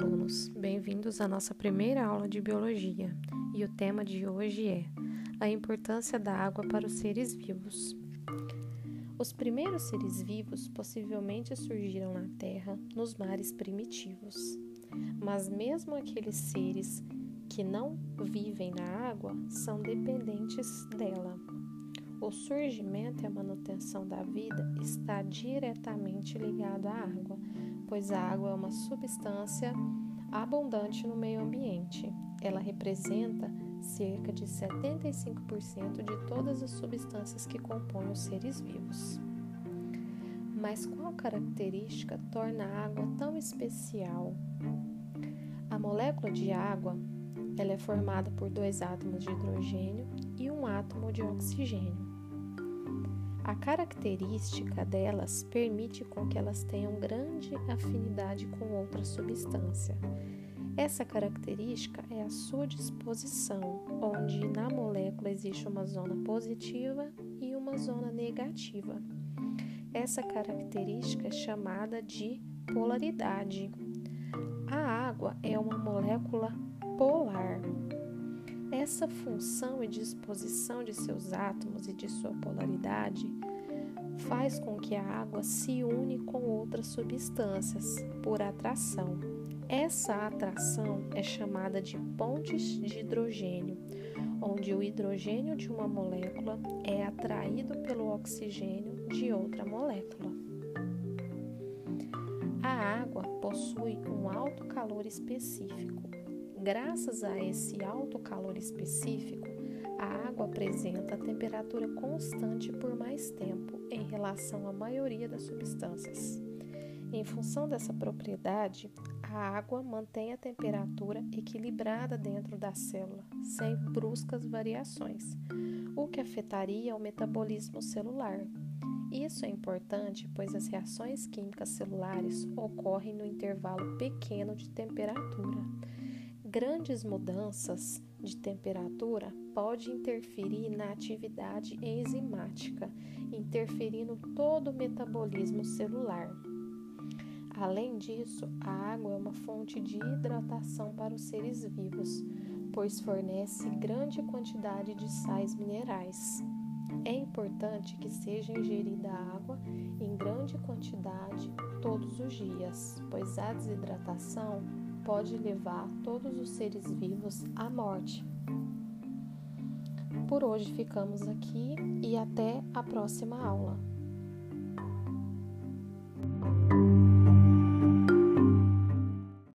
alunos! Bem-vindos à nossa primeira aula de biologia e o tema de hoje é a importância da água para os seres vivos. Os primeiros seres vivos possivelmente surgiram na Terra nos mares primitivos, mas mesmo aqueles seres que não vivem na água são dependentes dela. O surgimento e a manutenção da vida está diretamente ligado à água pois a água é uma substância abundante no meio ambiente. Ela representa cerca de 75% de todas as substâncias que compõem os seres vivos. Mas qual característica torna a água tão especial? A molécula de água ela é formada por dois átomos de hidrogênio e um átomo de oxigênio. A característica delas permite com que elas tenham grande afinidade com outra substância. Essa característica é a sua disposição, onde na molécula existe uma zona positiva e uma zona negativa. Essa característica é chamada de polaridade. A água é uma molécula polar. Essa função e disposição de seus átomos e de sua polaridade faz com que a água se une com outras substâncias por atração. Essa atração é chamada de pontes de hidrogênio, onde o hidrogênio de uma molécula é atraído pelo oxigênio de outra molécula. A água possui um alto calor específico, Graças a esse alto calor específico, a água apresenta temperatura constante por mais tempo em relação à maioria das substâncias. Em função dessa propriedade, a água mantém a temperatura equilibrada dentro da célula, sem bruscas variações, o que afetaria o metabolismo celular. Isso é importante, pois as reações químicas celulares ocorrem no intervalo pequeno de temperatura Grandes mudanças de temperatura pode interferir na atividade enzimática, interferindo todo o metabolismo celular. Além disso, a água é uma fonte de hidratação para os seres vivos, pois fornece grande quantidade de sais minerais. É importante que seja ingerida água em grande quantidade todos os dias, pois a desidratação pode levar todos os seres vivos à morte. Por hoje ficamos aqui e até a próxima aula.